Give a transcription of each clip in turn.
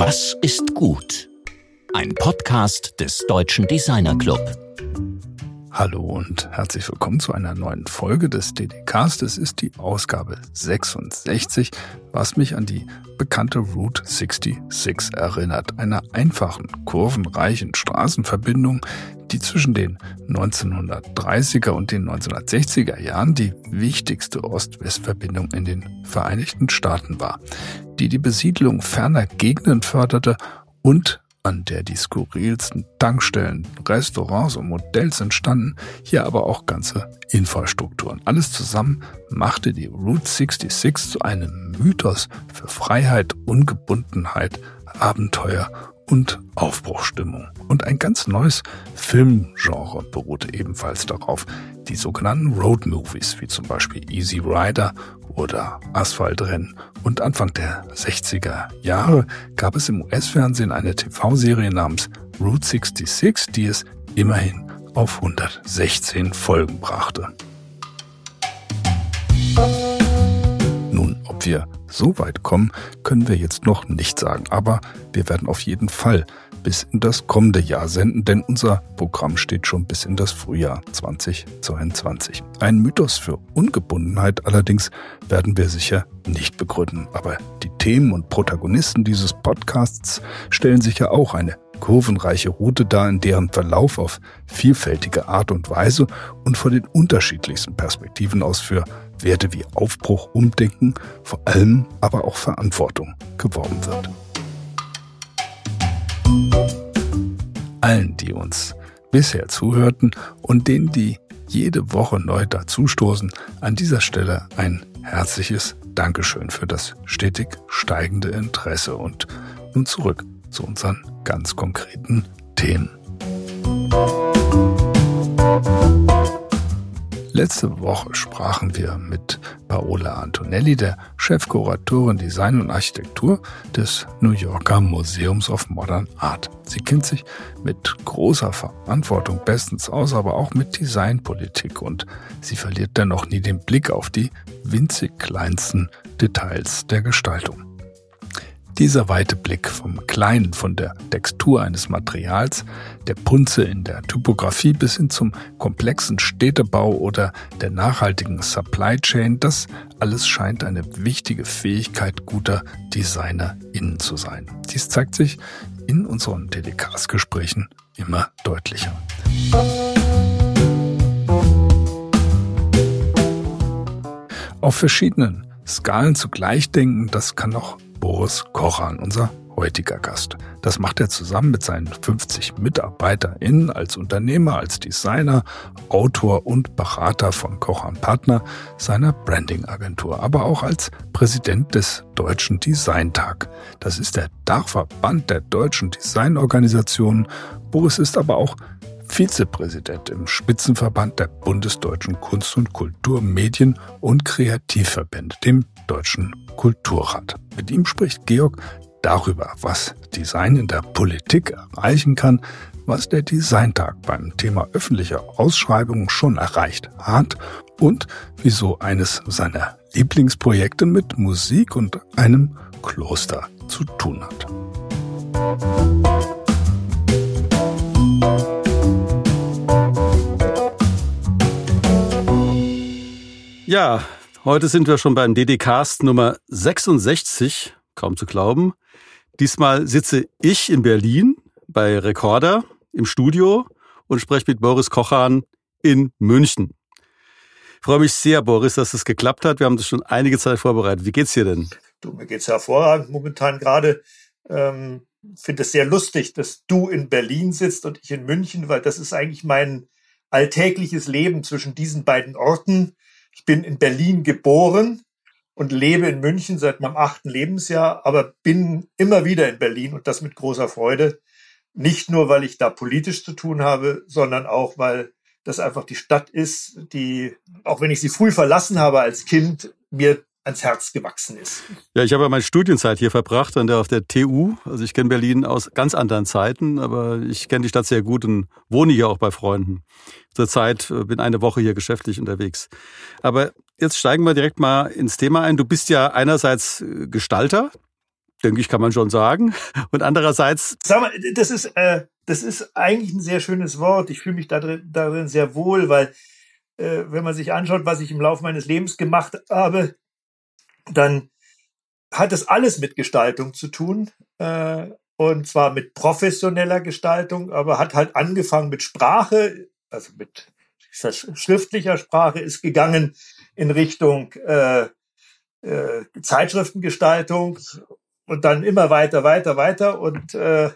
Was ist gut? Ein Podcast des Deutschen Designer Club. Hallo und herzlich willkommen zu einer neuen Folge des DDKs. Das ist die Ausgabe 66, was mich an die bekannte Route 66 erinnert. Einer einfachen, kurvenreichen Straßenverbindung, die zwischen den 1930er und den 1960er Jahren die wichtigste Ost-West-Verbindung in den Vereinigten Staaten war, die die Besiedlung ferner Gegenden förderte und an der die skurrilsten Tankstellen, Restaurants und Modells entstanden, hier aber auch ganze Infrastrukturen. Alles zusammen machte die Route 66 zu einem Mythos für Freiheit, Ungebundenheit, Abenteuer und Aufbruchstimmung. Und ein ganz neues Filmgenre beruhte ebenfalls darauf. Die sogenannten Road Movies, wie zum Beispiel Easy Rider oder Asphaltrennen. Und Anfang der 60er Jahre gab es im US-Fernsehen eine TV-Serie namens Route 66, die es immerhin auf 116 Folgen brachte. Ob wir so weit kommen, können wir jetzt noch nicht sagen, aber wir werden auf jeden Fall bis in das kommende Jahr senden, denn unser Programm steht schon bis in das Frühjahr 2022. Ein Mythos für Ungebundenheit allerdings werden wir sicher nicht begründen, aber die Themen und Protagonisten dieses Podcasts stellen sicher auch eine kurvenreiche Route dar, in deren Verlauf auf vielfältige Art und Weise und von den unterschiedlichsten Perspektiven aus für Werte wie Aufbruch, Umdenken, vor allem aber auch Verantwortung geworben wird. Allen, die uns bisher zuhörten und denen, die jede Woche neu dazustoßen, an dieser Stelle ein herzliches Dankeschön für das stetig steigende Interesse und nun zurück zu unseren ganz konkreten Themen. Letzte Woche sprachen wir mit Paola Antonelli, der Chefkuratorin Design und Architektur des New Yorker Museums of Modern Art. Sie kennt sich mit großer Verantwortung bestens aus, aber auch mit Designpolitik und sie verliert dennoch nie den Blick auf die winzig kleinsten Details der Gestaltung. Dieser weite Blick vom Kleinen, von der Textur eines Materials, der Punze in der Typografie bis hin zum komplexen Städtebau oder der nachhaltigen Supply Chain, das alles scheint eine wichtige Fähigkeit guter DesignerInnen zu sein. Dies zeigt sich in unseren DDKs-Gesprächen immer deutlicher. Auf verschiedenen Skalen zugleich denken, das kann noch Boris Kochan, unser heutiger Gast. Das macht er zusammen mit seinen 50 MitarbeiterInnen als Unternehmer, als Designer, Autor und Berater von Kochan Partner, seiner Branding-Agentur, aber auch als Präsident des Deutschen Designtag. Das ist der Dachverband der deutschen Designorganisationen. Boris ist aber auch Vizepräsident im Spitzenverband der Bundesdeutschen Kunst- und Kulturmedien und Kreativverbände, dem Deutschen Kulturrat. Mit ihm spricht Georg darüber, was Design in der Politik erreichen kann, was der Designtag beim Thema öffentliche Ausschreibungen schon erreicht hat und wieso eines seiner Lieblingsprojekte mit Musik und einem Kloster zu tun hat. Ja, Heute sind wir schon beim DDcast Nummer 66, kaum zu glauben. Diesmal sitze ich in Berlin bei Recorder im Studio und spreche mit Boris Kochan in München. Ich freue mich sehr, Boris, dass es geklappt hat. Wir haben das schon einige Zeit vorbereitet. Wie geht's dir denn? Du, mir geht's hervorragend momentan gerade. Ähm, finde es sehr lustig, dass du in Berlin sitzt und ich in München, weil das ist eigentlich mein alltägliches Leben zwischen diesen beiden Orten. Ich bin in Berlin geboren und lebe in München seit meinem achten Lebensjahr, aber bin immer wieder in Berlin und das mit großer Freude. Nicht nur, weil ich da politisch zu tun habe, sondern auch, weil das einfach die Stadt ist, die, auch wenn ich sie früh verlassen habe als Kind, mir ans Herz gewachsen ist. Ja, ich habe ja meine Studienzeit hier verbracht, an der, auf der TU. Also ich kenne Berlin aus ganz anderen Zeiten, aber ich kenne die Stadt sehr gut und wohne hier auch bei Freunden. Zurzeit äh, bin eine Woche hier geschäftlich unterwegs. Aber jetzt steigen wir direkt mal ins Thema ein. Du bist ja einerseits äh, Gestalter, denke ich, kann man schon sagen. Und andererseits. Sag mal, das ist, äh, das ist eigentlich ein sehr schönes Wort. Ich fühle mich darin, darin sehr wohl, weil äh, wenn man sich anschaut, was ich im Laufe meines Lebens gemacht habe, dann hat es alles mit Gestaltung zu tun. Äh, und zwar mit professioneller Gestaltung, aber hat halt angefangen mit Sprache, also mit schriftlicher Sprache, ist gegangen in Richtung äh, äh, Zeitschriftengestaltung und dann immer weiter, weiter, weiter. Und äh,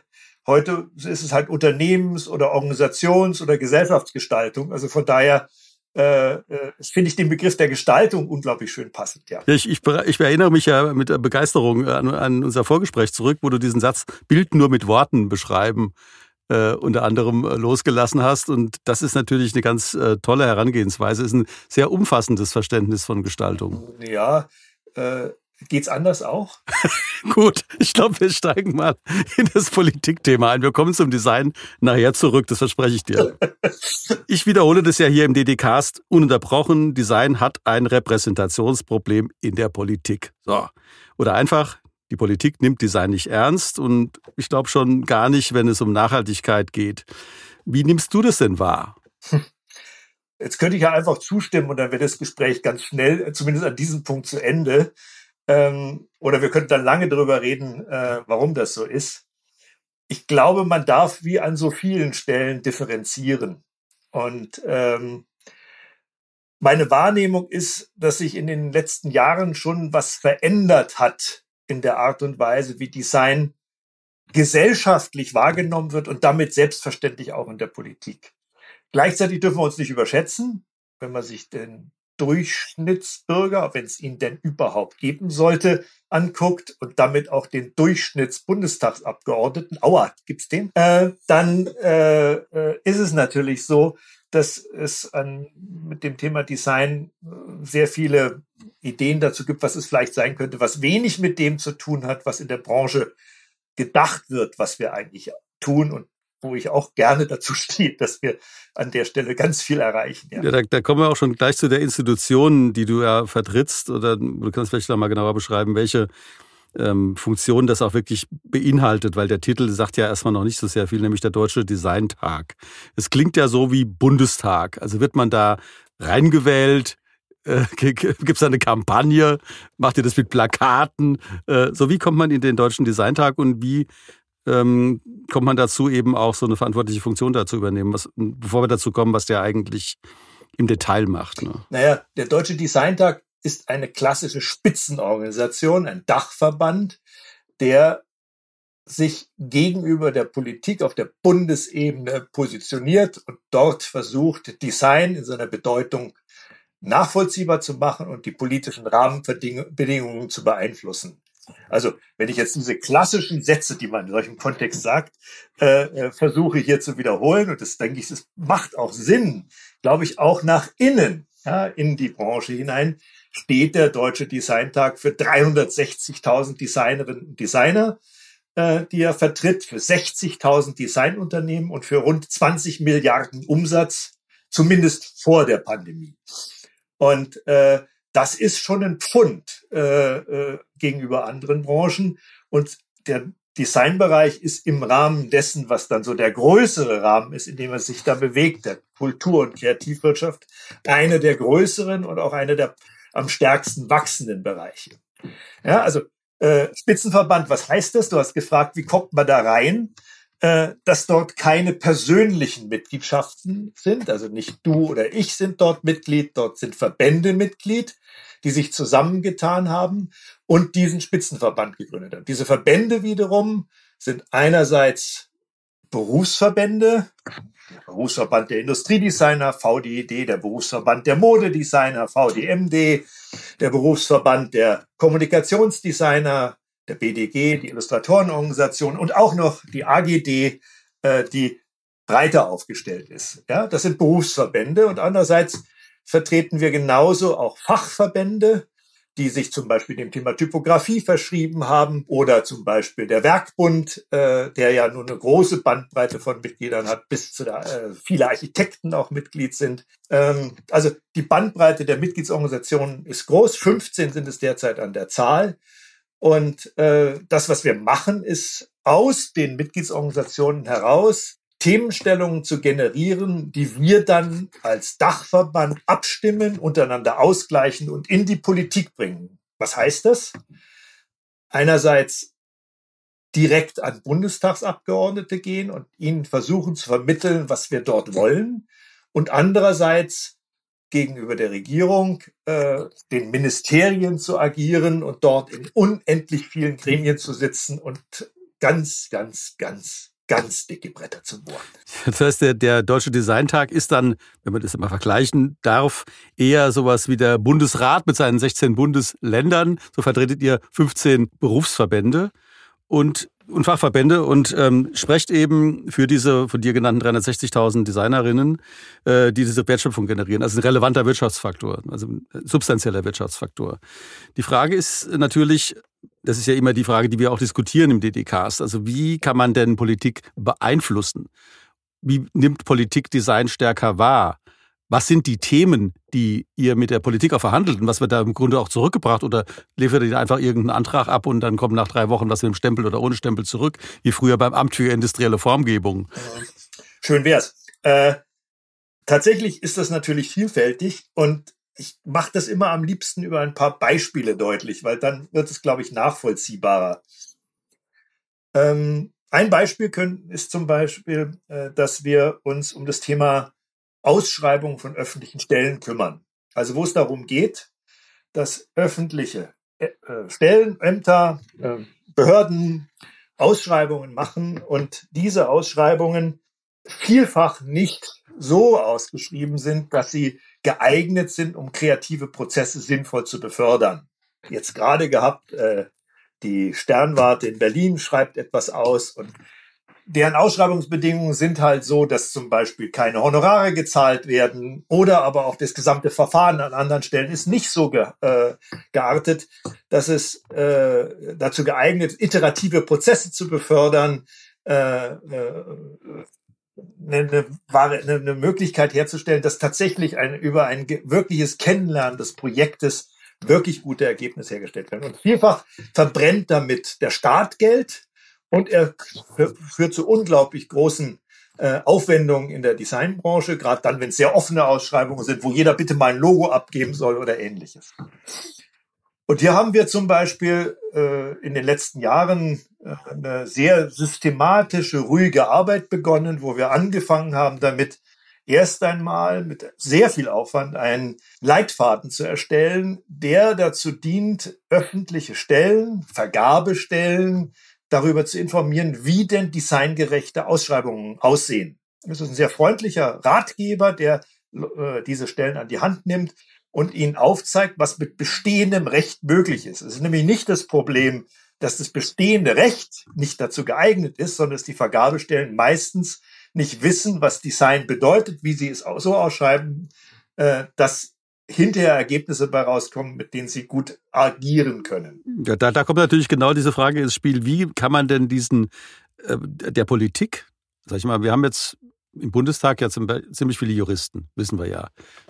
heute ist es halt Unternehmens- oder Organisations- oder Gesellschaftsgestaltung. Also von daher äh, äh, finde ich den Begriff der Gestaltung unglaublich schön passend, ja. ja ich, ich, ich erinnere mich ja mit Begeisterung an, an unser Vorgespräch zurück, wo du diesen Satz Bild nur mit Worten beschreiben äh, unter anderem äh, losgelassen hast. Und das ist natürlich eine ganz äh, tolle Herangehensweise, ist ein sehr umfassendes Verständnis von Gestaltung. Ja, äh, Geht's anders auch? Gut, ich glaube, wir steigen mal in das Politikthema ein. Wir kommen zum Design nachher zurück, das verspreche ich dir. Ich wiederhole das ja hier im DD-Cast ununterbrochen. Design hat ein Repräsentationsproblem in der Politik. So. Oder einfach, die Politik nimmt Design nicht ernst und ich glaube schon gar nicht, wenn es um Nachhaltigkeit geht. Wie nimmst du das denn wahr? Jetzt könnte ich ja einfach zustimmen und dann wäre das Gespräch ganz schnell, zumindest an diesem Punkt zu Ende. Ähm, oder wir könnten dann lange darüber reden, äh, warum das so ist. Ich glaube, man darf wie an so vielen Stellen differenzieren. Und ähm, meine Wahrnehmung ist, dass sich in den letzten Jahren schon was verändert hat in der Art und Weise, wie Design gesellschaftlich wahrgenommen wird und damit selbstverständlich auch in der Politik. Gleichzeitig dürfen wir uns nicht überschätzen, wenn man sich den Durchschnittsbürger, wenn es ihn denn überhaupt geben sollte, anguckt und damit auch den Durchschnittsbundestagsabgeordneten, aua, gibt's den, äh, dann äh, äh, ist es natürlich so, dass es an, mit dem Thema Design äh, sehr viele Ideen dazu gibt, was es vielleicht sein könnte, was wenig mit dem zu tun hat, was in der Branche gedacht wird, was wir eigentlich tun und wo ich auch gerne dazu stehe, dass wir an der Stelle ganz viel erreichen. Ja, ja da, da, kommen wir auch schon gleich zu der Institution, die du ja vertrittst. Oder du kannst vielleicht noch mal genauer beschreiben, welche ähm, Funktion das auch wirklich beinhaltet, weil der Titel sagt ja erstmal noch nicht so sehr viel, nämlich der Deutsche Designtag. Es klingt ja so wie Bundestag. Also wird man da reingewählt, äh, gibt es eine Kampagne? Macht ihr das mit Plakaten? Äh, so wie kommt man in den Deutschen Designtag und wie ähm, kommt man dazu, eben auch so eine verantwortliche Funktion dazu übernehmen, was, bevor wir dazu kommen, was der eigentlich im Detail macht. Ne? Naja, der Deutsche Designtag ist eine klassische Spitzenorganisation, ein Dachverband, der sich gegenüber der Politik auf der Bundesebene positioniert und dort versucht, Design in seiner Bedeutung nachvollziehbar zu machen und die politischen Rahmenbedingungen zu beeinflussen. Also wenn ich jetzt diese klassischen Sätze, die man in solchem Kontext sagt, äh, äh, versuche hier zu wiederholen, und das denke ich, das macht auch Sinn, glaube ich, auch nach innen, ja, in die Branche hinein, steht der Deutsche Designtag für 360.000 Designerinnen und Designer, äh, die er vertritt, für 60.000 Designunternehmen und für rund 20 Milliarden Umsatz, zumindest vor der Pandemie. Und äh, das ist schon ein Pfund äh, äh, gegenüber anderen Branchen. Und der Designbereich ist im Rahmen dessen, was dann so der größere Rahmen ist, in dem er sich da bewegt, der Kultur- und Kreativwirtschaft, eine der größeren und auch eine der am stärksten wachsenden Bereiche. Ja, also äh, Spitzenverband, was heißt das? Du hast gefragt, wie kommt man da rein? Äh, dass dort keine persönlichen Mitgliedschaften sind, also nicht du oder ich sind dort Mitglied, dort sind Verbände Mitglied, die sich zusammengetan haben und diesen Spitzenverband gegründet haben. Diese Verbände wiederum sind einerseits Berufsverbände, der Berufsverband der Industriedesigner, VDED, der Berufsverband der Modedesigner, VDMD, der Berufsverband der Kommunikationsdesigner, der BDG, die Illustratorenorganisation und auch noch die AGD, äh, die breiter aufgestellt ist. Ja, das sind Berufsverbände und andererseits vertreten wir genauso auch Fachverbände, die sich zum Beispiel dem Thema Typografie verschrieben haben oder zum Beispiel der Werkbund, äh, der ja nur eine große Bandbreite von Mitgliedern hat, bis zu der, äh, viele Architekten auch Mitglied sind. Ähm, also die Bandbreite der Mitgliedsorganisationen ist groß, 15 sind es derzeit an der Zahl. Und äh, das, was wir machen, ist aus den Mitgliedsorganisationen heraus Themenstellungen zu generieren, die wir dann als Dachverband abstimmen, untereinander ausgleichen und in die Politik bringen. Was heißt das? Einerseits direkt an Bundestagsabgeordnete gehen und ihnen versuchen zu vermitteln, was wir dort wollen. Und andererseits gegenüber der Regierung, äh, den Ministerien zu agieren und dort in unendlich vielen Gremien zu sitzen und ganz, ganz, ganz ganz dicke Bretter zu bohren. Das heißt, der, der Deutsche Designtag ist dann, wenn man das immer vergleichen darf, eher sowas wie der Bundesrat mit seinen 16 Bundesländern. So vertretet ihr 15 Berufsverbände. Und und Fachverbände und ähm, sprecht eben für diese von dir genannten 360.000 Designerinnen, äh, die diese Wertschöpfung generieren. Also ein relevanter Wirtschaftsfaktor, also ein substanzieller Wirtschaftsfaktor. Die Frage ist natürlich, das ist ja immer die Frage, die wir auch diskutieren im DDCast. Also wie kann man denn Politik beeinflussen? Wie nimmt Politik Design stärker wahr? Was sind die Themen, die ihr mit der Politik auch verhandelt und was wird da im Grunde auch zurückgebracht oder liefert ihr einfach irgendeinen Antrag ab und dann kommt nach drei Wochen was mit dem Stempel oder ohne Stempel zurück, wie früher beim Amt für industrielle Formgebung? Schön wär's. Äh, tatsächlich ist das natürlich vielfältig und ich mache das immer am liebsten über ein paar Beispiele deutlich, weil dann wird es, glaube ich, nachvollziehbarer. Ähm, ein Beispiel können, ist zum Beispiel, äh, dass wir uns um das Thema Ausschreibung von öffentlichen Stellen kümmern. Also wo es darum geht, dass öffentliche äh, äh, Stellen, Ämter, äh, Behörden Ausschreibungen machen und diese Ausschreibungen vielfach nicht so ausgeschrieben sind, dass sie geeignet sind, um kreative Prozesse sinnvoll zu befördern. Jetzt gerade gehabt, äh, die Sternwarte in Berlin schreibt etwas aus und deren Ausschreibungsbedingungen sind halt so, dass zum Beispiel keine Honorare gezahlt werden oder aber auch das gesamte Verfahren an anderen Stellen ist nicht so ge, äh, geartet, dass es äh, dazu geeignet, iterative Prozesse zu befördern, äh, äh, eine, eine, eine Möglichkeit herzustellen, dass tatsächlich ein, über ein wirkliches Kennenlernen des Projektes wirklich gute Ergebnisse hergestellt werden. Und vielfach verbrennt damit der Staat Geld, und er führt zu unglaublich großen äh, Aufwendungen in der Designbranche, gerade dann, wenn es sehr offene Ausschreibungen sind, wo jeder bitte mal ein Logo abgeben soll oder ähnliches. Und hier haben wir zum Beispiel äh, in den letzten Jahren äh, eine sehr systematische, ruhige Arbeit begonnen, wo wir angefangen haben damit, erst einmal mit sehr viel Aufwand einen Leitfaden zu erstellen, der dazu dient, öffentliche Stellen, Vergabestellen, darüber zu informieren, wie denn designgerechte Ausschreibungen aussehen. Das ist ein sehr freundlicher Ratgeber, der äh, diese Stellen an die Hand nimmt und ihnen aufzeigt, was mit bestehendem Recht möglich ist. Es ist nämlich nicht das Problem, dass das bestehende Recht nicht dazu geeignet ist, sondern dass die Vergabestellen meistens nicht wissen, was Design bedeutet, wie sie es so ausschreiben, äh, dass hinterher Ergebnisse bei rauskommen, mit denen sie gut agieren können. Ja, da, da kommt natürlich genau diese Frage ins Spiel, wie kann man denn diesen äh, der Politik, sag ich mal, wir haben jetzt im Bundestag ja ziemlich viele Juristen, wissen wir ja.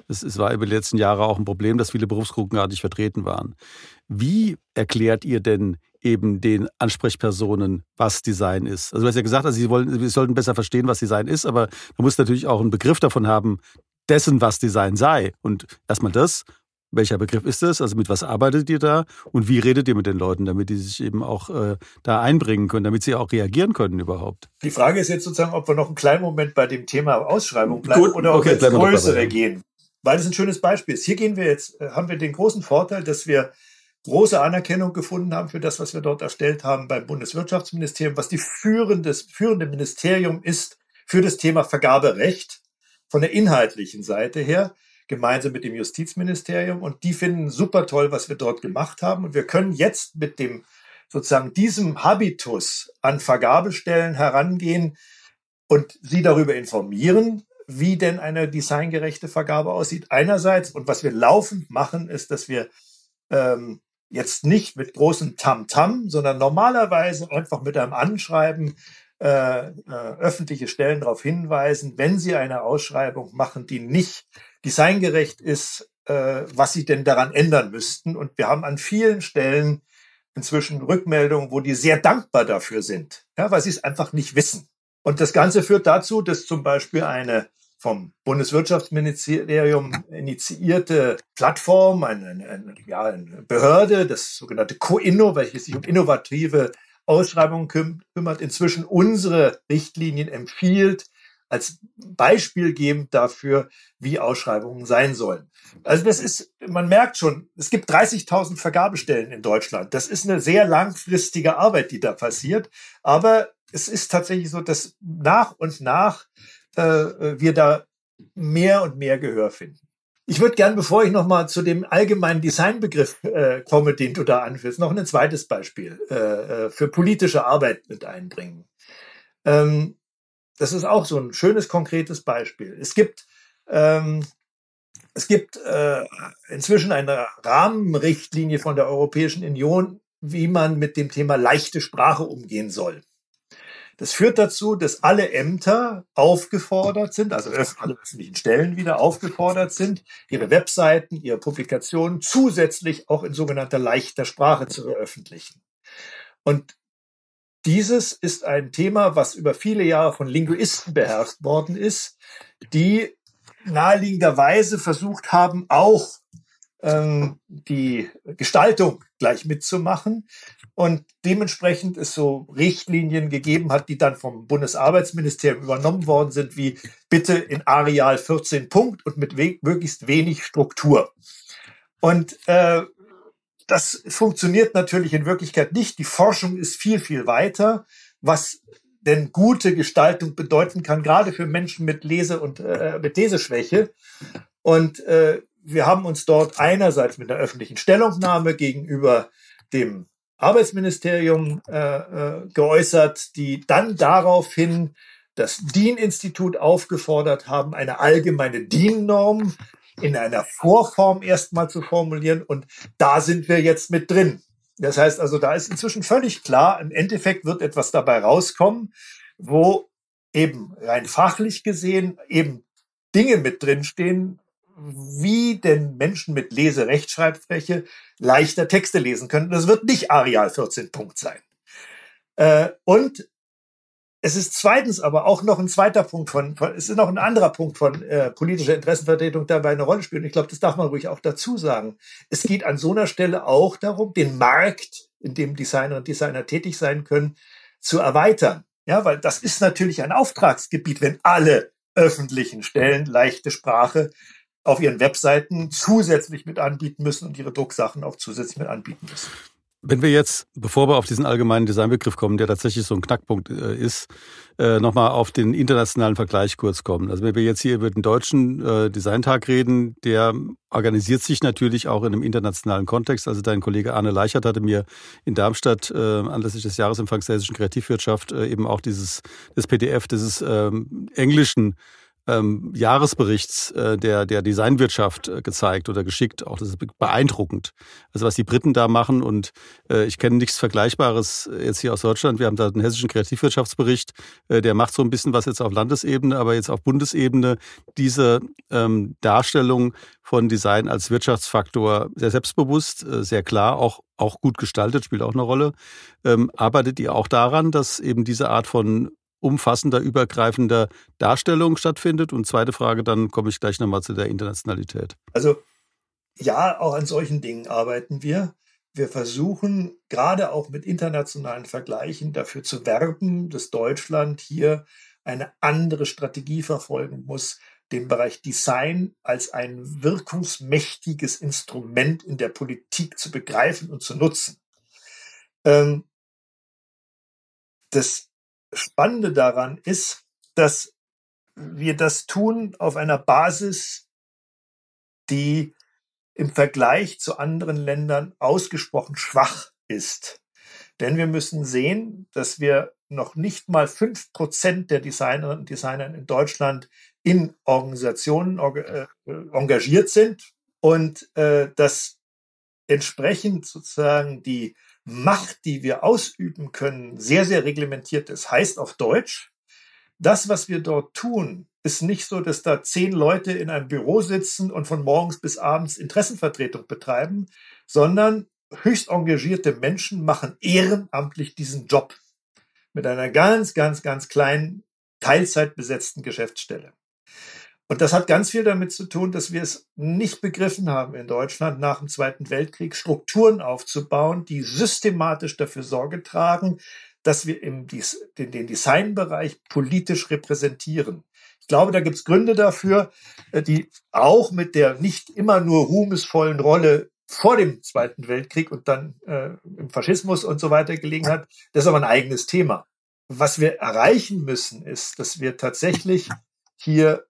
Es, es war über die letzten Jahre auch ein Problem, dass viele Berufsgruppen gar nicht vertreten waren. Wie erklärt ihr denn eben den Ansprechpersonen, was Design ist? Also du hast ja gesagt, also sie, wollen, sie sollten besser verstehen, was Design ist, aber man muss natürlich auch einen Begriff davon haben, dessen, was Design sei. Und erstmal das, welcher Begriff ist das? Also mit was arbeitet ihr da? Und wie redet ihr mit den Leuten, damit die sich eben auch äh, da einbringen können, damit sie auch reagieren können überhaupt? Die Frage ist jetzt sozusagen, ob wir noch einen kleinen Moment bei dem Thema Ausschreibung bleiben Gut, oder ob okay, wir ins Größere gehen. Weil das ein schönes Beispiel ist. Hier gehen wir jetzt, äh, haben wir den großen Vorteil, dass wir große Anerkennung gefunden haben für das, was wir dort erstellt haben beim Bundeswirtschaftsministerium, was die führende, führende Ministerium ist für das Thema Vergaberecht von der inhaltlichen Seite her, gemeinsam mit dem Justizministerium. Und die finden super toll, was wir dort gemacht haben. Und wir können jetzt mit dem sozusagen diesem Habitus an Vergabestellen herangehen und sie darüber informieren, wie denn eine designgerechte Vergabe aussieht. Einerseits und was wir laufend machen, ist, dass wir ähm, jetzt nicht mit großem Tamtam, -Tam, sondern normalerweise einfach mit einem Anschreiben äh, äh, öffentliche Stellen darauf hinweisen, wenn sie eine Ausschreibung machen, die nicht designgerecht ist, äh, was sie denn daran ändern müssten. Und wir haben an vielen Stellen inzwischen Rückmeldungen, wo die sehr dankbar dafür sind, ja, weil sie es einfach nicht wissen. Und das Ganze führt dazu, dass zum Beispiel eine vom Bundeswirtschaftsministerium initiierte Plattform, eine, eine, ja, eine Behörde, das sogenannte CoInno, welches sich um innovative Ausschreibungen kümmert, inzwischen unsere Richtlinien empfiehlt, als Beispiel gebend dafür, wie Ausschreibungen sein sollen. Also das ist, man merkt schon, es gibt 30.000 Vergabestellen in Deutschland. Das ist eine sehr langfristige Arbeit, die da passiert. Aber es ist tatsächlich so, dass nach und nach äh, wir da mehr und mehr Gehör finden. Ich würde gern, bevor ich nochmal zu dem allgemeinen Designbegriff äh, komme, den du da anführst, noch ein zweites Beispiel äh, äh, für politische Arbeit mit einbringen. Ähm, das ist auch so ein schönes, konkretes Beispiel. Es gibt, ähm, es gibt äh, inzwischen eine Rahmenrichtlinie von der Europäischen Union, wie man mit dem Thema leichte Sprache umgehen soll. Das führt dazu, dass alle Ämter aufgefordert sind, also alle öffentlichen Stellen wieder aufgefordert sind, ihre Webseiten, ihre Publikationen zusätzlich auch in sogenannter leichter Sprache zu veröffentlichen. Und dieses ist ein Thema, was über viele Jahre von Linguisten beherrscht worden ist, die naheliegenderweise versucht haben, auch ähm, die Gestaltung gleich mitzumachen und dementsprechend es so Richtlinien gegeben hat, die dann vom Bundesarbeitsministerium übernommen worden sind, wie bitte in Areal 14 Punkt und mit we möglichst wenig Struktur. Und äh, das funktioniert natürlich in Wirklichkeit nicht. Die Forschung ist viel, viel weiter, was denn gute Gestaltung bedeuten kann, gerade für Menschen mit Lese- und äh, mit Leseschwäche. Und äh, wir haben uns dort einerseits mit einer öffentlichen Stellungnahme gegenüber dem Arbeitsministerium äh, äh, geäußert, die dann daraufhin das DIN-Institut aufgefordert haben, eine allgemeine DIN-Norm in einer Vorform erstmal zu formulieren. Und da sind wir jetzt mit drin. Das heißt also, da ist inzwischen völlig klar, im Endeffekt wird etwas dabei rauskommen, wo eben rein fachlich gesehen eben Dinge mit drinstehen, wie denn Menschen mit Leserechtschreibfläche leichter Texte lesen können. Das wird nicht Areal 14 Punkt sein. Äh, und es ist zweitens aber auch noch ein zweiter Punkt von, von es ist noch ein anderer Punkt von äh, politischer Interessenvertretung dabei eine Rolle spielen. Ich glaube, das darf man ruhig auch dazu sagen. Es geht an so einer Stelle auch darum, den Markt, in dem Designer und Designer tätig sein können, zu erweitern. Ja, weil das ist natürlich ein Auftragsgebiet, wenn alle öffentlichen Stellen leichte Sprache auf ihren Webseiten zusätzlich mit anbieten müssen und ihre Drucksachen auch zusätzlich mit anbieten müssen. Wenn wir jetzt, bevor wir auf diesen allgemeinen Designbegriff kommen, der tatsächlich so ein Knackpunkt äh, ist, äh, nochmal auf den internationalen Vergleich kurz kommen. Also wenn wir jetzt hier über den deutschen äh, Designtag reden, der organisiert sich natürlich auch in einem internationalen Kontext. Also dein Kollege Arne Leichert hatte mir in Darmstadt äh, anlässlich des Jahresempfangs der hessischen Kreativwirtschaft eben auch dieses das PDF dieses ähm, englischen ähm, Jahresberichts äh, der, der Designwirtschaft äh, gezeigt oder geschickt. Auch das ist beeindruckend. Also was die Briten da machen und äh, ich kenne nichts Vergleichbares jetzt hier aus Deutschland. Wir haben da den hessischen Kreativwirtschaftsbericht, äh, der macht so ein bisschen was jetzt auf Landesebene, aber jetzt auf Bundesebene diese ähm, Darstellung von Design als Wirtschaftsfaktor sehr selbstbewusst, äh, sehr klar, auch auch gut gestaltet, spielt auch eine Rolle. Ähm, arbeitet ihr auch daran, dass eben diese Art von umfassender, übergreifender Darstellung stattfindet? Und zweite Frage, dann komme ich gleich nochmal zu der Internationalität. Also ja, auch an solchen Dingen arbeiten wir. Wir versuchen gerade auch mit internationalen Vergleichen dafür zu werben, dass Deutschland hier eine andere Strategie verfolgen muss, den Bereich Design als ein wirkungsmächtiges Instrument in der Politik zu begreifen und zu nutzen. Ähm, das Spannende daran ist, dass wir das tun auf einer Basis, die im Vergleich zu anderen Ländern ausgesprochen schwach ist. Denn wir müssen sehen, dass wir noch nicht mal fünf Prozent der Designerinnen und Designer in Deutschland in Organisationen äh, engagiert sind und äh, dass entsprechend sozusagen die Macht, die wir ausüben können, sehr, sehr reglementiert ist. Heißt auf Deutsch, das, was wir dort tun, ist nicht so, dass da zehn Leute in einem Büro sitzen und von morgens bis abends Interessenvertretung betreiben, sondern höchst engagierte Menschen machen ehrenamtlich diesen Job mit einer ganz, ganz, ganz kleinen, Teilzeit besetzten Geschäftsstelle. Und das hat ganz viel damit zu tun, dass wir es nicht begriffen haben in Deutschland nach dem Zweiten Weltkrieg Strukturen aufzubauen, die systematisch dafür Sorge tragen, dass wir im, den Designbereich politisch repräsentieren. Ich glaube, da gibt es Gründe dafür, äh, die auch mit der nicht immer nur ruhmesvollen Rolle vor dem Zweiten Weltkrieg und dann äh, im Faschismus und so weiter gelegen hat. Das ist aber ein eigenes Thema. Was wir erreichen müssen, ist, dass wir tatsächlich hier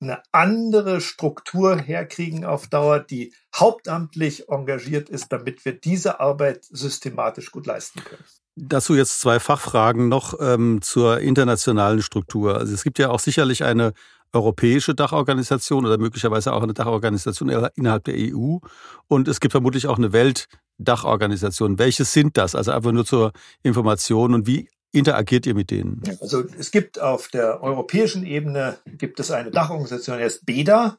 eine andere Struktur herkriegen auf Dauer, die hauptamtlich engagiert ist, damit wir diese Arbeit systematisch gut leisten können. Dazu jetzt zwei Fachfragen noch ähm, zur internationalen Struktur. Also es gibt ja auch sicherlich eine europäische Dachorganisation oder möglicherweise auch eine Dachorganisation innerhalb der EU. Und es gibt vermutlich auch eine Weltdachorganisation. Welche sind das? Also einfach nur zur Information und wie interagiert ihr mit denen? Also es gibt auf der europäischen Ebene gibt es eine Dachorganisation, die heißt BEDA,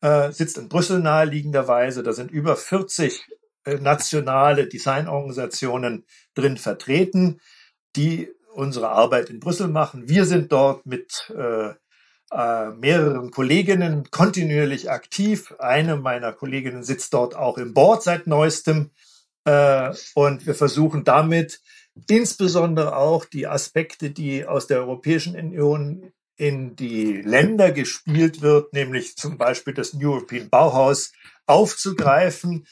äh, sitzt in Brüssel naheliegenderweise. Da sind über 40 äh, nationale Designorganisationen drin vertreten, die unsere Arbeit in Brüssel machen. Wir sind dort mit äh, äh, mehreren Kolleginnen kontinuierlich aktiv. Eine meiner Kolleginnen sitzt dort auch im Board seit neuestem. Äh, und wir versuchen damit insbesondere auch die Aspekte, die aus der Europäischen Union in die Länder gespielt wird, nämlich zum Beispiel das New European Bauhaus, aufzugreifen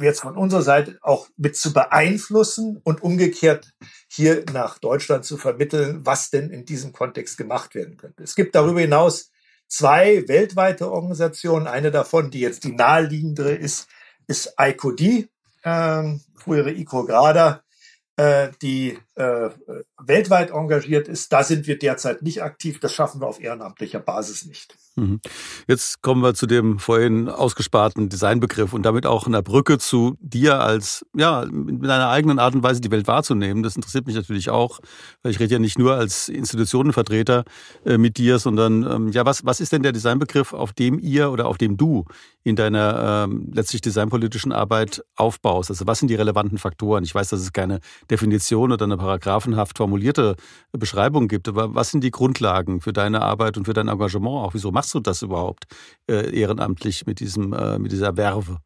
jetzt von unserer Seite auch mit zu beeinflussen und umgekehrt hier nach Deutschland zu vermitteln, was denn in diesem Kontext gemacht werden könnte. Es gibt darüber hinaus zwei weltweite Organisationen. Eine davon, die jetzt die naheliegendere ist, ist ICOD, äh, frühere ICO-Grada, die äh, weltweit engagiert ist. Da sind wir derzeit nicht aktiv. Das schaffen wir auf ehrenamtlicher Basis nicht. Mhm. Jetzt kommen wir zu dem vorhin ausgesparten Designbegriff und damit auch einer Brücke zu dir als, ja, mit einer eigenen Art und Weise die Welt wahrzunehmen. Das interessiert mich natürlich auch, weil ich rede ja nicht nur als Institutionenvertreter äh, mit dir, sondern, ähm, ja, was, was ist denn der Designbegriff, auf dem ihr oder auf dem du in deiner ähm, letztlich designpolitischen Arbeit aufbaust? Also was sind die relevanten Faktoren? Ich weiß, dass es keine Definition oder eine paragraphenhaft formulierte Beschreibung gibt, aber was sind die Grundlagen für deine Arbeit und für dein Engagement auch? Wieso machst du das überhaupt äh, ehrenamtlich mit diesem, äh, mit dieser Werbe?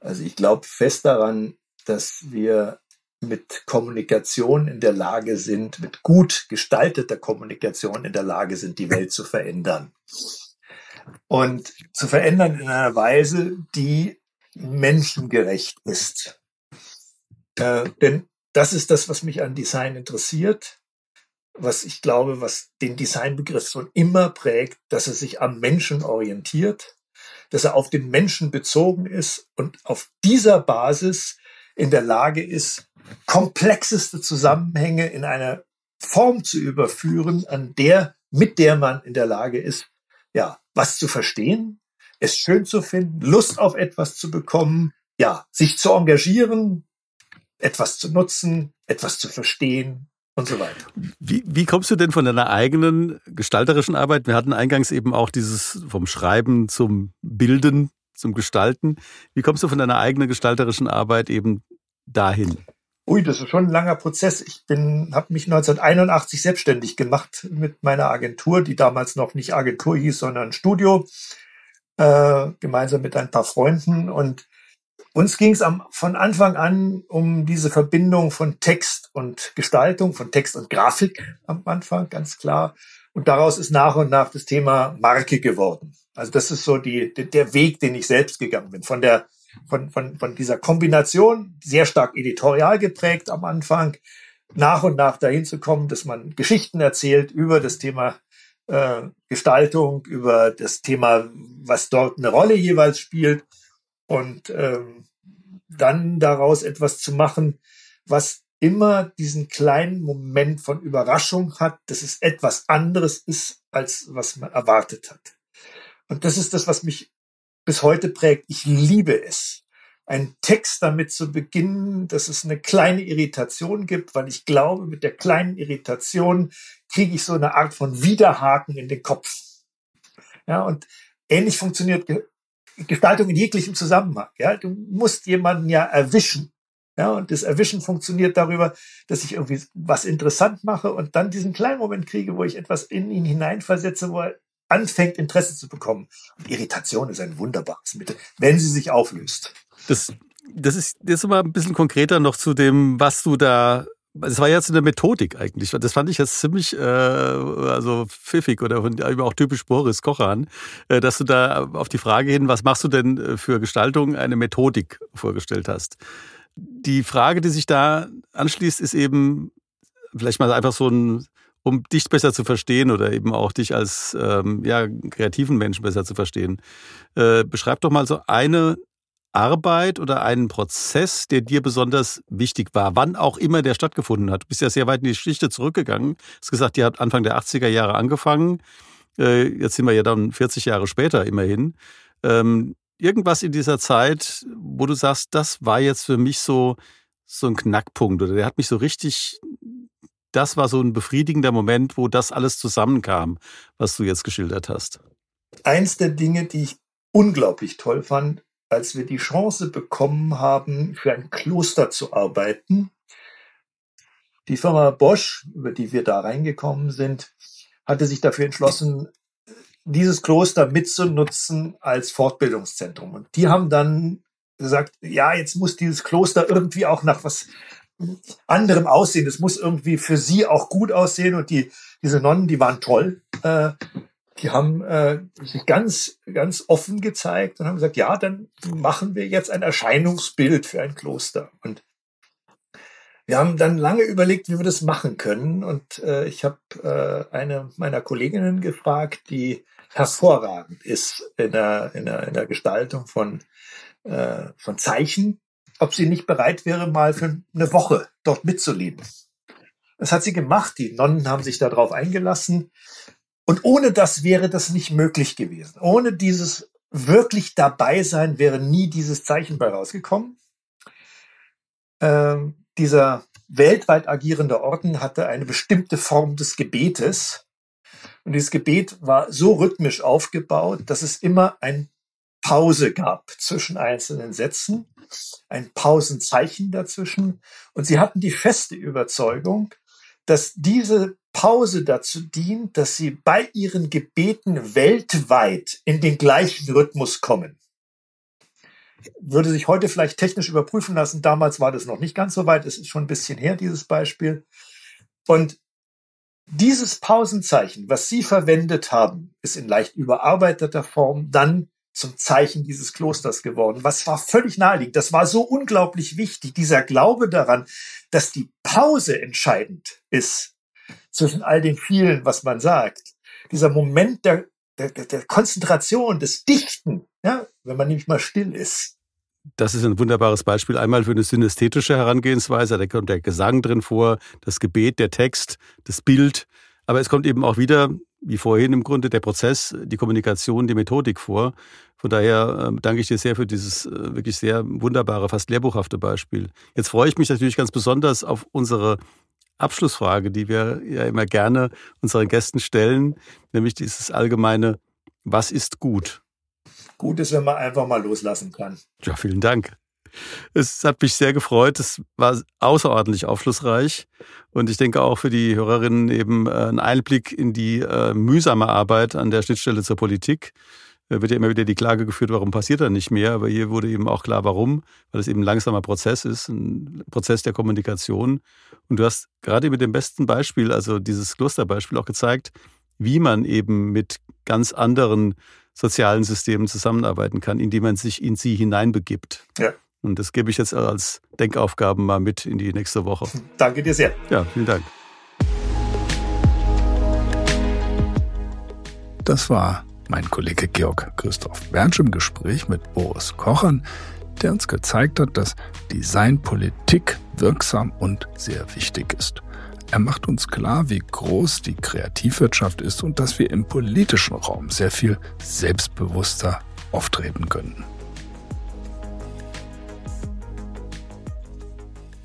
Also ich glaube fest daran, dass wir mit Kommunikation in der Lage sind, mit gut gestalteter Kommunikation in der Lage sind, die Welt zu verändern. Und zu verändern in einer Weise, die menschengerecht ist. Äh, denn das ist das, was mich an Design interessiert was ich glaube, was den Designbegriff schon immer prägt, dass er sich am Menschen orientiert, dass er auf den Menschen bezogen ist und auf dieser Basis in der Lage ist, komplexeste Zusammenhänge in einer Form zu überführen, an der, mit der man in der Lage ist, ja, was zu verstehen, es schön zu finden, Lust auf etwas zu bekommen, ja, sich zu engagieren, etwas zu nutzen, etwas zu verstehen, und so weiter. Wie, wie kommst du denn von deiner eigenen gestalterischen Arbeit? Wir hatten eingangs eben auch dieses vom Schreiben zum Bilden, zum Gestalten. Wie kommst du von deiner eigenen gestalterischen Arbeit eben dahin? Ui, das ist schon ein langer Prozess. Ich bin, habe mich 1981 selbstständig gemacht mit meiner Agentur, die damals noch nicht Agentur hieß, sondern Studio, äh, gemeinsam mit ein paar Freunden. Und uns ging es von Anfang an um diese Verbindung von Text und Gestaltung, von Text und Grafik am Anfang, ganz klar. Und daraus ist nach und nach das Thema Marke geworden. Also das ist so die, der Weg, den ich selbst gegangen bin. Von der, von, von, von dieser Kombination, sehr stark editorial geprägt am Anfang, nach und nach dahin zu kommen, dass man Geschichten erzählt über das Thema äh, Gestaltung, über das Thema, was dort eine Rolle jeweils spielt und ähm, dann daraus etwas zu machen, was immer diesen kleinen Moment von Überraschung hat, dass es etwas anderes ist, als was man erwartet hat. Und das ist das, was mich bis heute prägt. Ich liebe es, einen Text damit zu beginnen, dass es eine kleine Irritation gibt, weil ich glaube, mit der kleinen Irritation kriege ich so eine Art von Widerhaken in den Kopf. Ja, und ähnlich funktioniert Gestaltung in jeglichem Zusammenhang. Ja, du musst jemanden ja erwischen. Ja, und das Erwischen funktioniert darüber, dass ich irgendwie was interessant mache und dann diesen kleinen Moment kriege, wo ich etwas in ihn hineinversetze, wo er anfängt, Interesse zu bekommen. Und Irritation ist ein wunderbares Mittel, wenn sie sich auflöst. Das, das ist jetzt mal ein bisschen konkreter noch zu dem, was du da es war jetzt eine Methodik eigentlich. Das fand ich jetzt ziemlich äh, also pfiffig oder auch typisch Boris Kochan, äh, dass du da auf die Frage hin, was machst du denn äh, für Gestaltung, eine Methodik vorgestellt hast. Die Frage, die sich da anschließt, ist eben vielleicht mal einfach so ein, um dich besser zu verstehen oder eben auch dich als ähm, ja, kreativen Menschen besser zu verstehen. Äh, beschreib doch mal so eine Arbeit oder einen Prozess, der dir besonders wichtig war, wann auch immer der stattgefunden hat. Du bist ja sehr weit in die Geschichte zurückgegangen. Du hast gesagt, ihr habt Anfang der 80er Jahre angefangen. Äh, jetzt sind wir ja dann 40 Jahre später immerhin. Ähm, irgendwas in dieser Zeit, wo du sagst, das war jetzt für mich so, so ein Knackpunkt oder der hat mich so richtig, das war so ein befriedigender Moment, wo das alles zusammenkam, was du jetzt geschildert hast. Eins der Dinge, die ich unglaublich toll fand, als wir die Chance bekommen haben, für ein Kloster zu arbeiten. Die Firma Bosch, über die wir da reingekommen sind, hatte sich dafür entschlossen, dieses Kloster mitzunutzen als Fortbildungszentrum. Und die haben dann gesagt, ja, jetzt muss dieses Kloster irgendwie auch nach was anderem aussehen. Es muss irgendwie für sie auch gut aussehen. Und die, diese Nonnen, die waren toll. Äh, die haben äh, sich ganz, ganz offen gezeigt und haben gesagt, ja, dann machen wir jetzt ein Erscheinungsbild für ein Kloster. Und wir haben dann lange überlegt, wie wir das machen können. Und äh, ich habe äh, eine meiner Kolleginnen gefragt, die hervorragend ist in der, in der, in der Gestaltung von, äh, von Zeichen, ob sie nicht bereit wäre, mal für eine Woche dort mitzuleben. Das hat sie gemacht. Die Nonnen haben sich darauf eingelassen. Und ohne das wäre das nicht möglich gewesen. Ohne dieses wirklich dabei sein wäre nie dieses Zeichen bei rausgekommen. Ähm, dieser weltweit agierende Orden hatte eine bestimmte Form des Gebetes. Und dieses Gebet war so rhythmisch aufgebaut, dass es immer ein Pause gab zwischen einzelnen Sätzen, ein Pausenzeichen dazwischen. Und sie hatten die feste Überzeugung, dass diese Pause dazu dient, dass sie bei ihren Gebeten weltweit in den gleichen Rhythmus kommen. Würde sich heute vielleicht technisch überprüfen lassen. Damals war das noch nicht ganz so weit. Es ist schon ein bisschen her, dieses Beispiel. Und dieses Pausenzeichen, was Sie verwendet haben, ist in leicht überarbeiteter Form dann zum Zeichen dieses Klosters geworden. Was war völlig naheliegend. Das war so unglaublich wichtig. Dieser Glaube daran, dass die Pause entscheidend ist zwischen all dem vielen, was man sagt. Dieser Moment der, der, der Konzentration, des Dichten, ja, wenn man nämlich mal still ist. Das ist ein wunderbares Beispiel. Einmal für eine synästhetische Herangehensweise. Da kommt der Gesang drin vor, das Gebet, der Text, das Bild. Aber es kommt eben auch wieder, wie vorhin im Grunde, der Prozess, die Kommunikation, die Methodik vor. Von daher äh, danke ich dir sehr für dieses äh, wirklich sehr wunderbare, fast lehrbuchhafte Beispiel. Jetzt freue ich mich natürlich ganz besonders auf unsere Abschlussfrage, die wir ja immer gerne unseren Gästen stellen, nämlich dieses allgemeine, was ist gut? Gut ist, wenn man einfach mal loslassen kann. Ja, vielen Dank. Es hat mich sehr gefreut. Es war außerordentlich aufschlussreich. Und ich denke auch für die Hörerinnen eben äh, ein Einblick in die äh, mühsame Arbeit an der Schnittstelle zur Politik wird ja immer wieder die Klage geführt, warum passiert da nicht mehr? Aber hier wurde eben auch klar, warum, weil es eben ein langsamer Prozess ist, ein Prozess der Kommunikation. Und du hast gerade mit dem besten Beispiel, also dieses Klosterbeispiel auch gezeigt, wie man eben mit ganz anderen sozialen Systemen zusammenarbeiten kann, indem man sich in sie hineinbegibt. Ja. Und das gebe ich jetzt als Denkaufgaben mal mit in die nächste Woche. Danke dir sehr. Ja, vielen Dank. Das war mein Kollege Georg Christoph Bernsch im Gespräch mit Boris Kochern, der uns gezeigt hat, dass Designpolitik wirksam und sehr wichtig ist. Er macht uns klar, wie groß die Kreativwirtschaft ist und dass wir im politischen Raum sehr viel selbstbewusster auftreten können.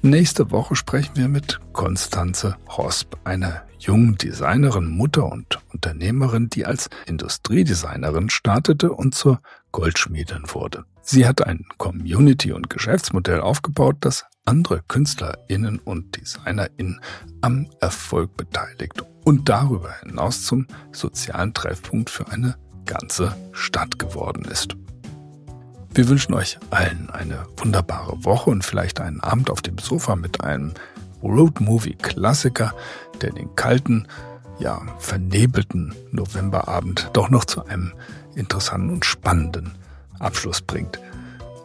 Nächste Woche sprechen wir mit Konstanze Hosp, einer jungen Designerin, Mutter und Unternehmerin, die als Industriedesignerin startete und zur Goldschmiedin wurde. Sie hat ein Community- und Geschäftsmodell aufgebaut, das andere KünstlerInnen und DesignerInnen am Erfolg beteiligt und darüber hinaus zum sozialen Treffpunkt für eine ganze Stadt geworden ist. Wir wünschen euch allen eine wunderbare Woche und vielleicht einen Abend auf dem Sofa mit einem Roadmovie-Klassiker, der den kalten, ja, vernebelten Novemberabend doch noch zu einem interessanten und spannenden Abschluss bringt.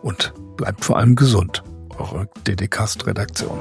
Und bleibt vor allem gesund. Eure DDcast-Redaktion.